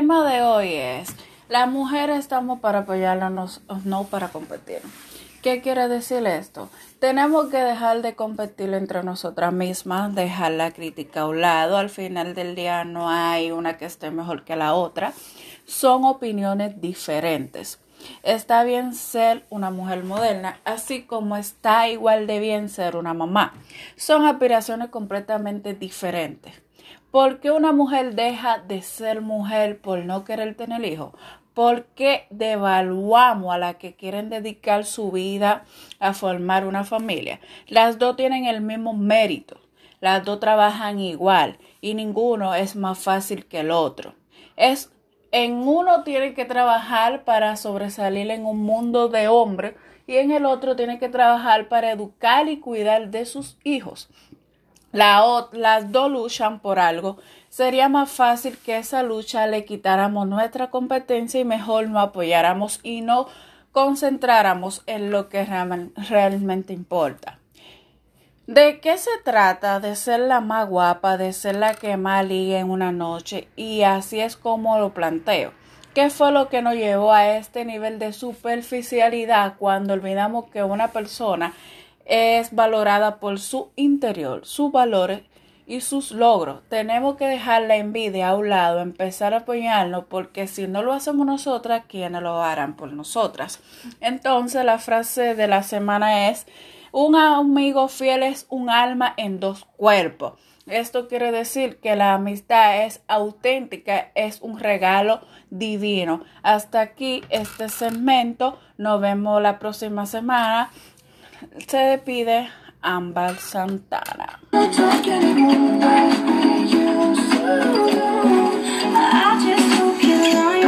tema de hoy es, las mujeres estamos para apoyarnos, no para competir. ¿Qué quiere decir esto? Tenemos que dejar de competir entre nosotras mismas, dejar la crítica a un lado. Al final del día no hay una que esté mejor que la otra. Son opiniones diferentes. Está bien ser una mujer moderna, así como está igual de bien ser una mamá. Son aspiraciones completamente diferentes. ¿Por qué una mujer deja de ser mujer por no querer tener hijos? ¿Por qué devaluamos a la que quieren dedicar su vida a formar una familia? Las dos tienen el mismo mérito, las dos trabajan igual y ninguno es más fácil que el otro. Es en uno tiene que trabajar para sobresalir en un mundo de hombres y en el otro tiene que trabajar para educar y cuidar de sus hijos. Las dos luchan por algo. Sería más fácil que esa lucha le quitáramos nuestra competencia y mejor no apoyáramos y no concentráramos en lo que realmente importa. ¿De qué se trata? De ser la más guapa, de ser la que más liga en una noche y así es como lo planteo. ¿Qué fue lo que nos llevó a este nivel de superficialidad cuando olvidamos que una persona es valorada por su interior, sus valores y sus logros? Tenemos que dejar la envidia a un lado, empezar a apoyarnos porque si no lo hacemos nosotras, ¿quiénes lo harán por nosotras? Entonces la frase de la semana es un amigo fiel es un alma en dos cuerpos. Esto quiere decir que la amistad es auténtica, es un regalo divino. Hasta aquí este segmento. Nos vemos la próxima semana. Se despide Ámbar Santana.